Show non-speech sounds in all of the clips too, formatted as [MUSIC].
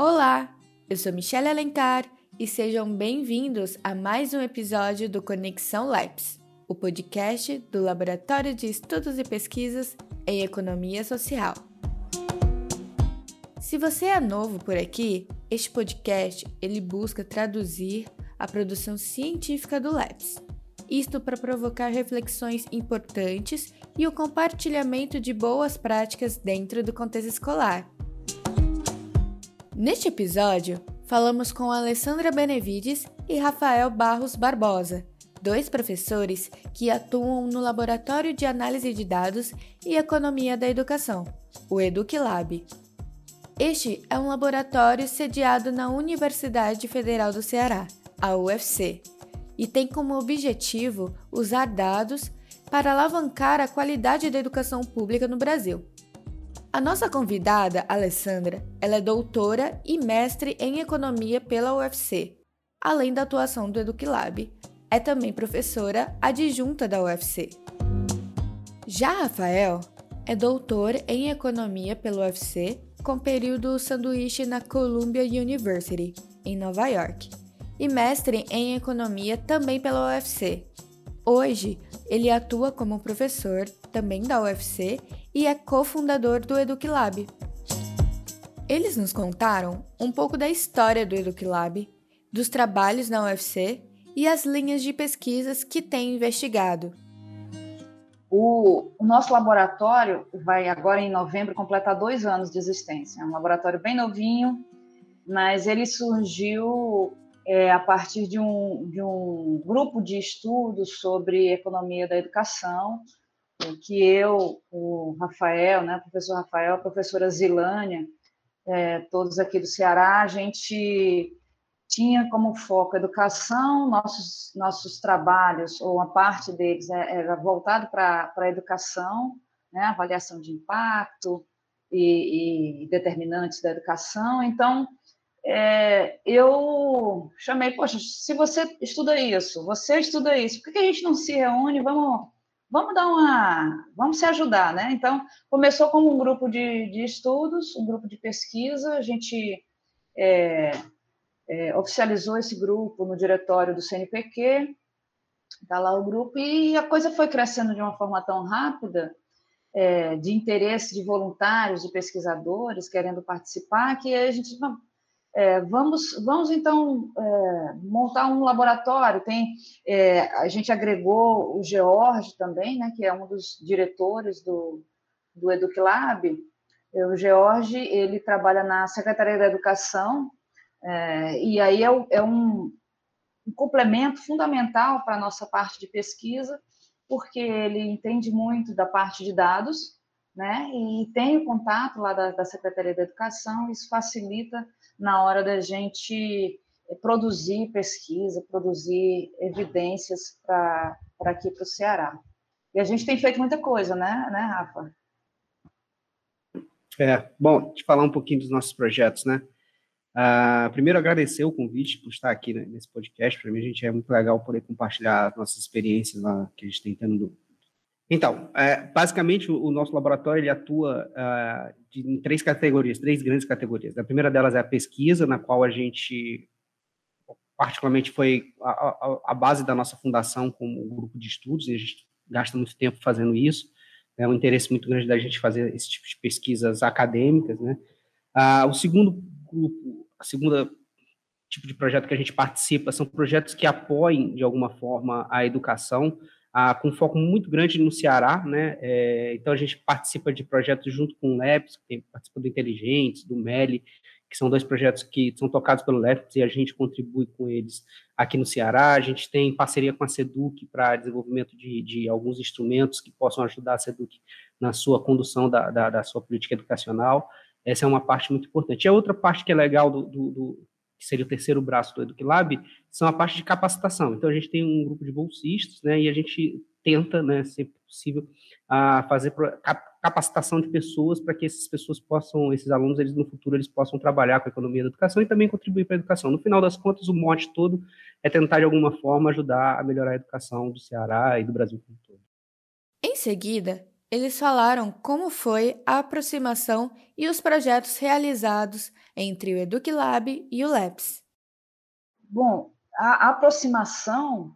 Olá, eu sou Michelle Alencar e sejam bem-vindos a mais um episódio do Conexão Labs, o podcast do Laboratório de Estudos e Pesquisas em Economia Social. Se você é novo por aqui, este podcast ele busca traduzir a produção científica do Labs. Isto para provocar reflexões importantes e o compartilhamento de boas práticas dentro do contexto escolar Neste episódio, falamos com Alessandra Benevides e Rafael Barros Barbosa, dois professores que atuam no Laboratório de Análise de Dados e Economia da Educação, o EducLab. Este é um laboratório sediado na Universidade Federal do Ceará, a UFC, e tem como objetivo usar dados para alavancar a qualidade da educação pública no Brasil. A nossa convidada, Alessandra, ela é doutora e mestre em economia pela UFC, além da atuação do EducLab. É também professora adjunta da UFC. Já Rafael é doutor em economia pela UFC, com período sanduíche na Columbia University, em Nova York, e mestre em economia também pela UFC. Hoje, ele atua como professor também da UFC e é cofundador do EducLab. Eles nos contaram um pouco da história do EducLab, dos trabalhos na UFC e as linhas de pesquisas que tem investigado. O, o, nosso laboratório vai agora em novembro completar dois anos de existência. É um laboratório bem novinho, mas ele surgiu é, a partir de um, de um grupo de estudos sobre economia da educação que eu, o Rafael, né, o professor Rafael, a professora Zilânia, é, todos aqui do Ceará, a gente tinha como foco educação, nossos, nossos trabalhos, ou uma parte deles é, era voltado para a educação, né, avaliação de impacto e, e determinantes da educação. Então, é, eu chamei, poxa, se você estuda isso, você estuda isso, por que a gente não se reúne, vamos vamos dar uma, vamos se ajudar, né? Então, começou como um grupo de, de estudos, um grupo de pesquisa, a gente é, é, oficializou esse grupo no diretório do CNPq, está lá o grupo, e a coisa foi crescendo de uma forma tão rápida, é, de interesse de voluntários, de pesquisadores querendo participar, que a gente é, vamos, vamos então é, montar um laboratório. Tem, é, a gente agregou o George também, né, que é um dos diretores do, do EducLab. É, o George ele trabalha na Secretaria da Educação é, e aí é, é um, um complemento fundamental para a nossa parte de pesquisa, porque ele entende muito da parte de dados, né, e tem o contato lá da, da Secretaria da Educação, isso facilita na hora da gente eh, produzir pesquisa, produzir evidências para aqui para o Ceará. E a gente tem feito muita coisa, né, né, Rafa? É, bom, te falar um pouquinho dos nossos projetos, né? Uh, primeiro, agradecer o convite por estar aqui né, nesse podcast. Para mim, a gente é muito legal poder compartilhar nossas experiências lá que a gente tem tendo então, é, basicamente, o, nosso laboratório ele atua uh, de, em três categorias, três grandes categorias. A primeira delas é a pesquisa, na qual a gente, particularmente, foi a, a, a base da nossa fundação como grupo de estudos, e a gente gasta muito tempo fazendo isso. É um interesse muito grande da gente fazer esse tipo de pesquisas acadêmicas, né? Uh, o segundo grupo, a segunda tipo de projeto que a gente participa são projetos que apoiem, de alguma forma, a educação, com foco muito grande no Ceará, né? É, então a gente participa de projetos junto com o LEPS, tem, participa do Inteligentes, do MELI, que são dois projetos que são tocados pelo LEPS e a gente contribui com eles aqui no Ceará. A gente tem parceria com a SEDUC para desenvolvimento de, de, alguns instrumentos que possam ajudar a SEDUC na sua condução da, da, da, sua política educacional. Essa é uma parte muito importante. E a outra parte que é legal do, do, do que seria o terceiro braço do EducLab, são a parte de capacitação. Então, a gente tem um grupo de bolsistas, né, e a gente tenta, né, sempre possível, a fazer capacitação de pessoas para que essas pessoas possam, esses alunos, eles no futuro, eles possam trabalhar com a economia da educação e também contribuir para a educação. No final das contas, o mote todo é tentar, de alguma forma, ajudar a melhorar a educação do Ceará e do Brasil como todo. Em seguida, Eles falaram como foi a aproximação e os projetos realizados entre o EducLab e o LEPS. Bom, a aproximação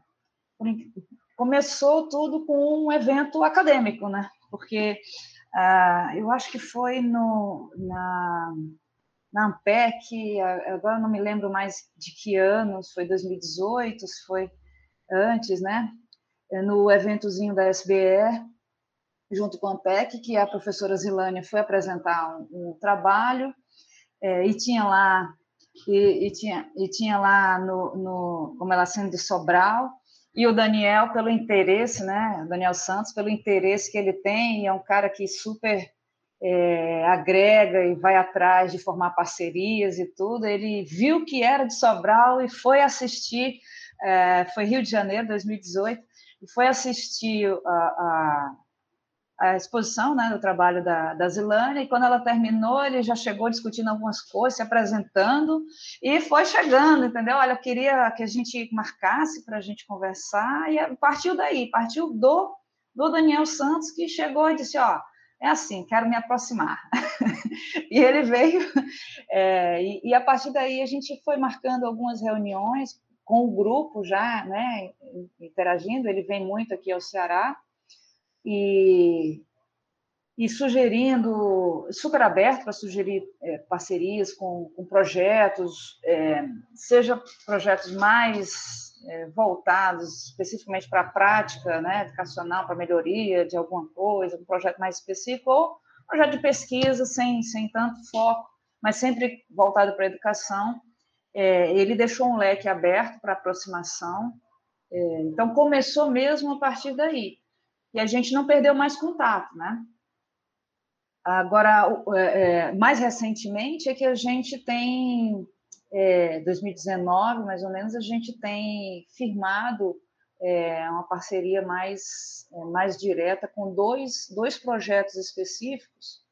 começou tudo com um evento acadêmico, né? Porque uh, eu acho que foi no, na, na Ampec, agora não me lembro mais de que ano, foi 2018, se foi antes, né? No eventozinho da SBE, junto com a Ampec, que a professora Zilânia foi apresentar um, um trabalho, é, e tinha lá e, e, tinha, e tinha lá no, no como ela sendo de Sobral, e o Daniel pelo interesse, né, Daniel Santos pelo interesse que ele tem, é um cara que super é, agrega e vai atrás de formar parcerias e tudo. Ele viu que era de Sobral e foi assistir, é, foi Rio de Janeiro, 2018, e foi assistir a, a a exposição né, do trabalho da, da Zilânia, e quando ela terminou, ele já chegou discutindo algumas coisas, se apresentando, e foi chegando, entendeu? Olha, eu queria que a gente marcasse para a gente conversar, e partiu daí, partiu do, do Daniel Santos, que chegou e disse, ó, é assim, quero me aproximar. [LAUGHS] e ele veio, [LAUGHS] é, e, e, a partir daí a gente foi marcando algumas reuniões com o grupo já, né, interagindo, ele vem muito aqui ao Ceará, e, e sugerindo, super aberto para sugerir é, parcerias com, com projetos, é, seja projetos mais é, voltados especificamente para a prática né, educacional, para melhoria de alguma coisa, um projeto mais específico, ou projeto de pesquisa sem, sem tanto foco, mas sempre voltado para a educação. É, ele deixou um leque aberto para aproximação, é, então começou mesmo a partir daí e a gente não perdeu mais contato, né? Agora, é, é, mais recentemente é que a gente tem, é, 2019 mais ou menos, a gente tem firmado é, uma parceria mais, é, mais direta com dois, dois projetos específicos,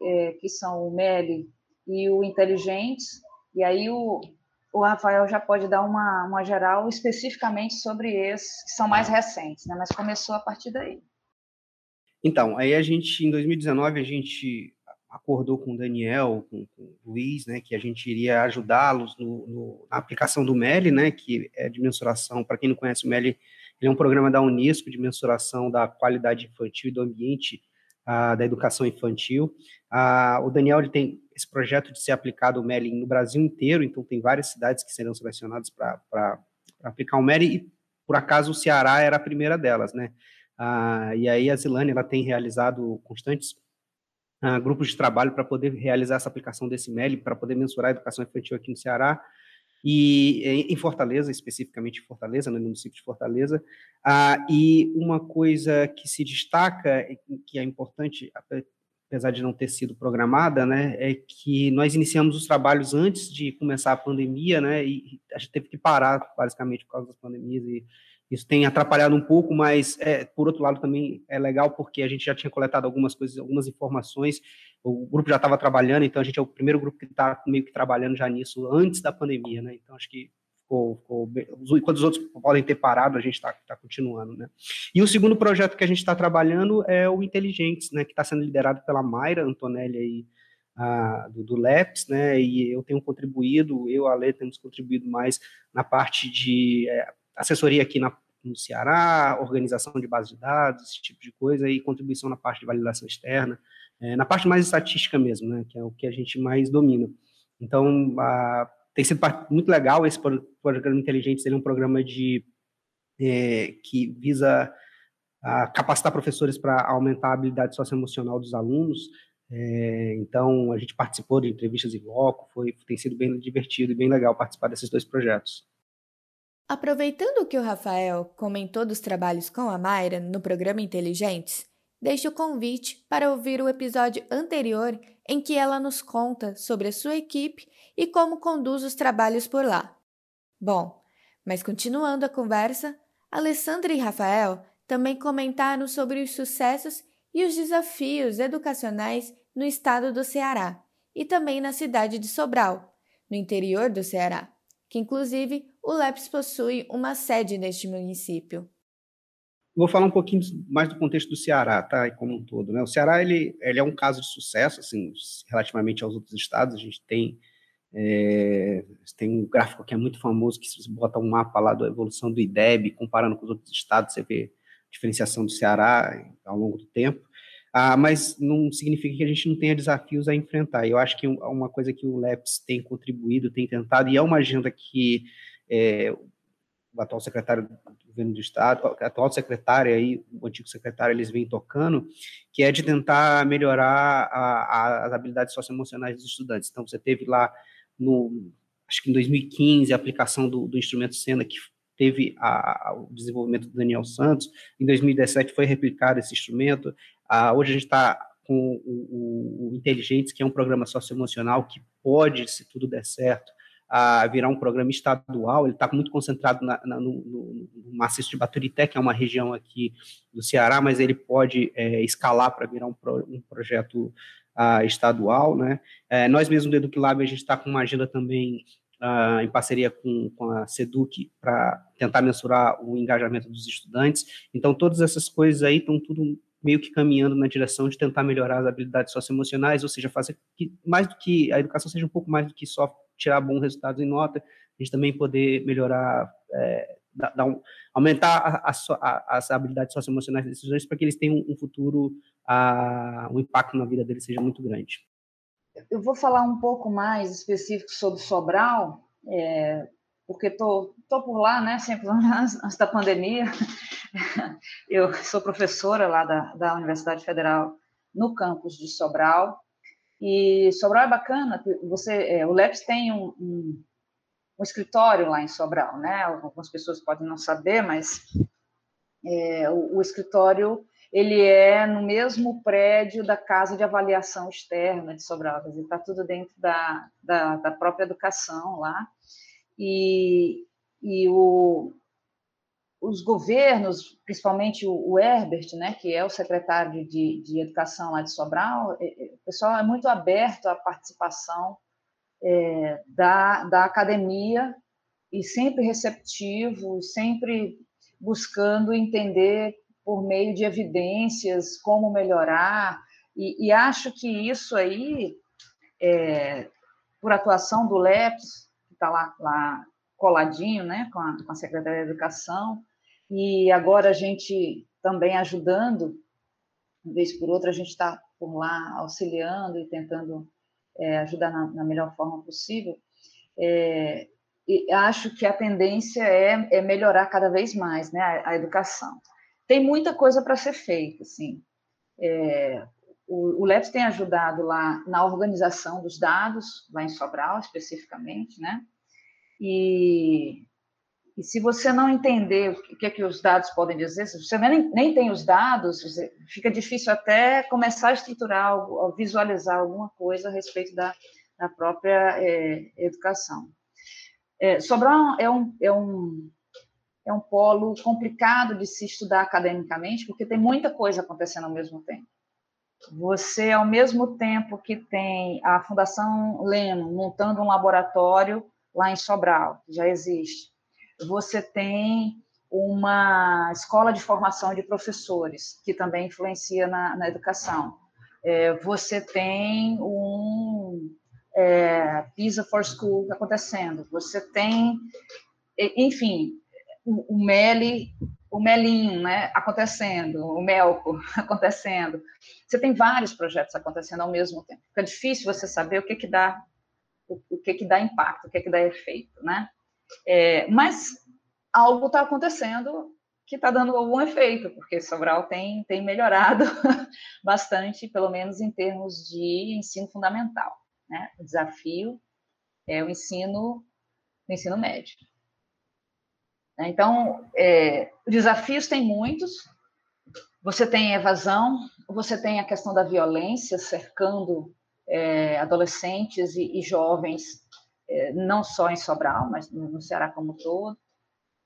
é, que são o MELI e o Inteligentes, e aí o, o Rafael já pode dar uma, uma geral especificamente sobre esses que são mais recentes, né? mas começou a partir daí. Então, aí a gente, em 2019, a gente acordou com o Daniel, com, com o Luiz, né, que a gente iria ajudá-los na aplicação do MELI, né, que é de mensuração, para quem não conhece o MELI, ele é um programa da Unesco de mensuração da qualidade infantil e do ambiente ah, da educação infantil. Ah, o Daniel ele tem esse projeto de ser aplicado o MELI no Brasil inteiro, então tem várias cidades que serão selecionadas para aplicar o MELI, e por acaso o Ceará era a primeira delas, né? Ah, e aí a Zilane ela tem realizado constantes ah, grupos de trabalho para poder realizar essa aplicação desse MELI, para poder mensurar a educação infantil aqui no Ceará e em Fortaleza, especificamente em Fortaleza, no município de Fortaleza. Ah, e uma coisa que se destaca, que é importante, apesar de não ter sido programada, né, é que nós iniciamos os trabalhos antes de começar a pandemia, né, e a gente teve que parar, basicamente, por causa das pandemias e isso tem atrapalhado um pouco, mas, é, por outro lado, também é legal porque a gente já tinha coletado algumas coisas, algumas informações, o grupo já estava trabalhando, então a gente é o primeiro grupo que está meio que trabalhando já nisso antes da pandemia, né? Então acho que ficou, ficou enquanto os outros podem ter parado, a gente está tá continuando, né? E o segundo projeto que a gente está trabalhando é o Inteligentes, né? Que está sendo liderado pela Mayra Antonelli aí, a, do, do LEPS, né? E eu tenho contribuído, eu a Lê temos contribuído mais na parte de é, assessoria aqui na, no Ceará, organização de base de dados, esse tipo de coisa, e contribuição na parte de validação externa, é, na parte mais estatística mesmo, né, que é o que a gente mais domina. Então, a, tem sido muito legal esse programa Inteligentes, ele é um programa de, é, que visa a, capacitar professores para aumentar a habilidade socioemocional dos alunos, é, então, a gente participou de entrevistas em bloco, foi, tem sido bem divertido e bem legal participar desses dois projetos. Aproveitando que o Rafael comentou dos trabalhos com a Mayra no programa Inteligentes, deixo o convite para ouvir o episódio anterior em que ela nos conta sobre a sua equipe e como conduz os trabalhos por lá. Bom, mas continuando a conversa, Alessandra e Rafael também comentaram sobre os sucessos e os desafios educacionais no estado do Ceará e também na cidade de Sobral, no interior do Ceará que inclusive o LEPS possui uma sede neste município. Vou falar um pouquinho mais do contexto do Ceará, tá? Como um todo, né? O Ceará ele, ele é um caso de sucesso, assim, relativamente aos outros estados. A gente tem é, tem um gráfico que é muito famoso que se você bota um mapa lá da evolução do IDEB, comparando com os outros estados, você vê a diferenciação do Ceará ao longo do tempo. Ah, mas não significa que a gente não tenha desafios a enfrentar. Eu acho que uma coisa que o LEPS tem contribuído, tem tentado, e é uma agenda que é, o atual secretário do governo do estado, a atual secretária e o antigo secretário, eles vêm tocando, que é de tentar melhorar a, a, as habilidades socioemocionais dos estudantes. Então, você teve lá, no, acho que em 2015, a aplicação do, do instrumento Sena, que teve a, o desenvolvimento do Daniel Santos, em 2017 foi replicado esse instrumento, hoje a gente está com o, o, o Inteligentes, que é um programa socioemocional que pode, se tudo der certo, a virar um programa estadual, ele está muito concentrado na, na, no, no, no, maciço de Baturité, que é uma região aqui do Ceará, mas ele pode é, escalar para virar um, pro, um projeto uh, estadual, né? É, nós mesmos do EducLab, a gente está com uma agenda também uh, em parceria com, com a SEDUC para tentar mensurar o engajamento dos estudantes, então todas essas coisas aí estão tudo meio que caminhando na direção de tentar melhorar as habilidades socioemocionais, ou seja, fazer que mais do que a educação seja um pouco mais do que só tirar bons resultados em nota, a gente também poder melhorar, é, dar um, aumentar a, a, as habilidades socioemocionais desses estudantes para que eles tenham um futuro, a, um impacto na vida deles seja muito grande. Eu vou falar um pouco mais específico sobre Sobral, é, porque estou tô, tô por lá, né, sempre antes, antes da pandemia. [LAUGHS] Eu sou professora lá da, da Universidade Federal no campus de Sobral, e Sobral é bacana, você, é, o LEPS tem um, um, um, escritório lá em Sobral, né? Algumas pessoas podem não saber, mas é, o, o, escritório ele é no mesmo prédio da Casa de Avaliação Externa de Sobral, está tudo dentro da, da, da, própria educação lá. E, e o, os governos, principalmente o, Herbert, né, que é o secretário de, de Educação lá de Sobral, é, é, o pessoal é muito aberto à participação é, da, da academia e sempre receptivo, sempre buscando entender por meio de evidências como melhorar, e, e acho que isso aí, é, por atuação do LEPS, que está lá, lá coladinho né, com, a, com a Secretaria de Educação, e agora a gente também ajudando, uma vez por outra, a gente está por lá auxiliando e tentando é, ajudar na, na, melhor forma possível. É, e acho que a tendência é, é, melhorar cada vez mais né, a, a educação. Tem muita coisa para ser feita, assim. É, o, o LEPS tem ajudado lá na organização dos dados, lá em Sobral, especificamente, né? E e se você não entender o que é que os dados podem dizer, se você nem, nem tem os dados, fica difícil até começar a estruturar, a visualizar alguma coisa a respeito da, da própria é, educação. É, Sobral é um, é, um, é um polo complicado de se estudar academicamente, porque tem muita coisa acontecendo ao mesmo tempo. Você, ao mesmo tempo que tem a Fundação Leno montando um laboratório lá em Sobral, que já existe, você tem uma escola de formação de professores, que também influencia na, na educação. É, você tem um é, PISA for School acontecendo, você tem, enfim, o, o MELI, o MELINho né, acontecendo, o MELCO [LAUGHS] acontecendo. Você tem vários projetos acontecendo ao mesmo tempo. Fica difícil você saber o que, que dá o, o que, que dá impacto, o que, que dá efeito, né? É, mas algo está acontecendo que está dando algum efeito, porque Sobral tem, tem melhorado [LAUGHS] bastante, pelo menos em termos de ensino fundamental. Né? O desafio é o ensino, o ensino médio. Então, é, desafios tem muitos. Você tem evasão, você tem a questão da violência cercando é, adolescentes e, e jovens não só em Sobral, mas no Ceará como um todo.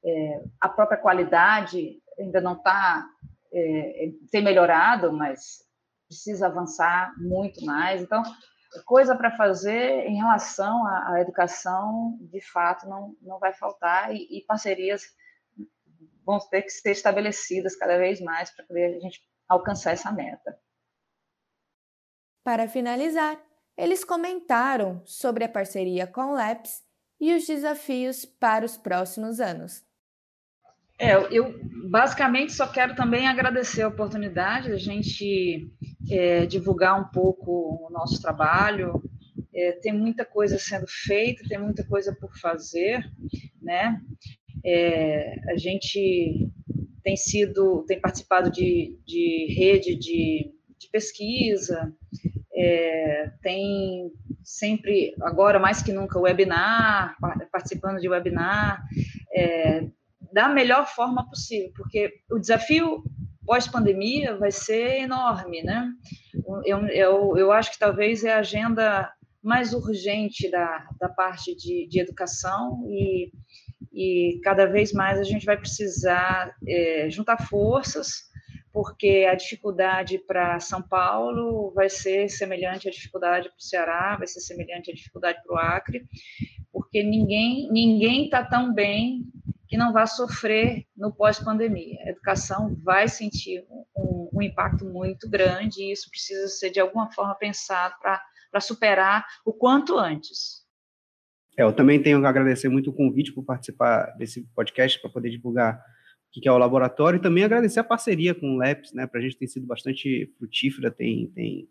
É, a própria qualidade ainda não está, é, tem melhorado, mas precisa avançar muito mais. Então, coisa para fazer em relação à, educação, de fato, não, não vai faltar, e, e parcerias vão ter que ser estabelecidas cada vez mais para poder a gente alcançar essa meta. Para finalizar, eles comentaram sobre a parceria com o LAPS e os desafios para os próximos anos. É, eu basicamente só quero também agradecer a oportunidade de a gente é, divulgar um pouco o nosso trabalho. É, tem muita coisa sendo feita, tem muita coisa por fazer, né? É, a gente tem sido, tem participado de, de rede de, de pesquisa, é, tem sempre, agora mais que nunca, webinar, participando de webinar, é, da melhor forma possível, porque o desafio pós-pandemia vai ser enorme, né? Eu, eu, eu acho que talvez é a agenda mais urgente da, da parte de, de educação e, e cada vez mais a gente vai precisar é, juntar forças porque a dificuldade para São Paulo vai ser semelhante à dificuldade para o Ceará, vai ser semelhante à dificuldade para o Acre, porque ninguém ninguém está tão bem que não vai sofrer no pós-pandemia. A educação vai sentir um, um, impacto muito grande e isso precisa ser de alguma forma pensado para superar o quanto antes. É, eu também tenho que agradecer muito o convite por participar desse podcast para poder divulgar que é o laboratório, e também agradecer a parceria com o LEPS, né, para a gente tem sido bastante frutífera, tem, tem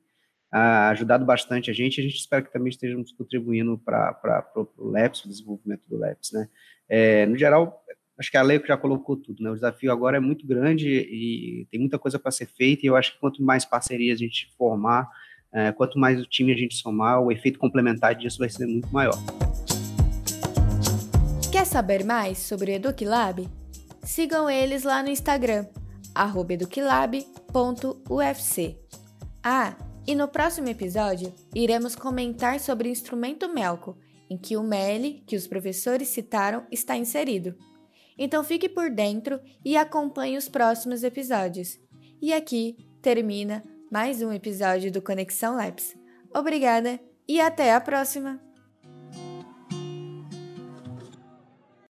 ah, ajudado bastante a gente, a gente espera que também estejamos contribuindo para o LEPS, o desenvolvimento do LEPS, né. É, no geral, acho que a lei já colocou tudo, né, o desafio agora é muito grande e tem muita coisa para ser feita, e eu acho que quanto mais parcerias a gente formar, é, quanto mais o time a gente somar, o efeito complementar disso vai ser muito maior. Quer saber mais sobre o EducLab? Sigam eles lá no Instagram, eduquilab.ufc. Ah, e no próximo episódio iremos comentar sobre o instrumento Melco, em que o MELI, que os professores citaram, está inserido. Então fique por dentro e acompanhe os próximos episódios. E aqui termina mais um episódio do Conexão Labs. Obrigada e até a próxima!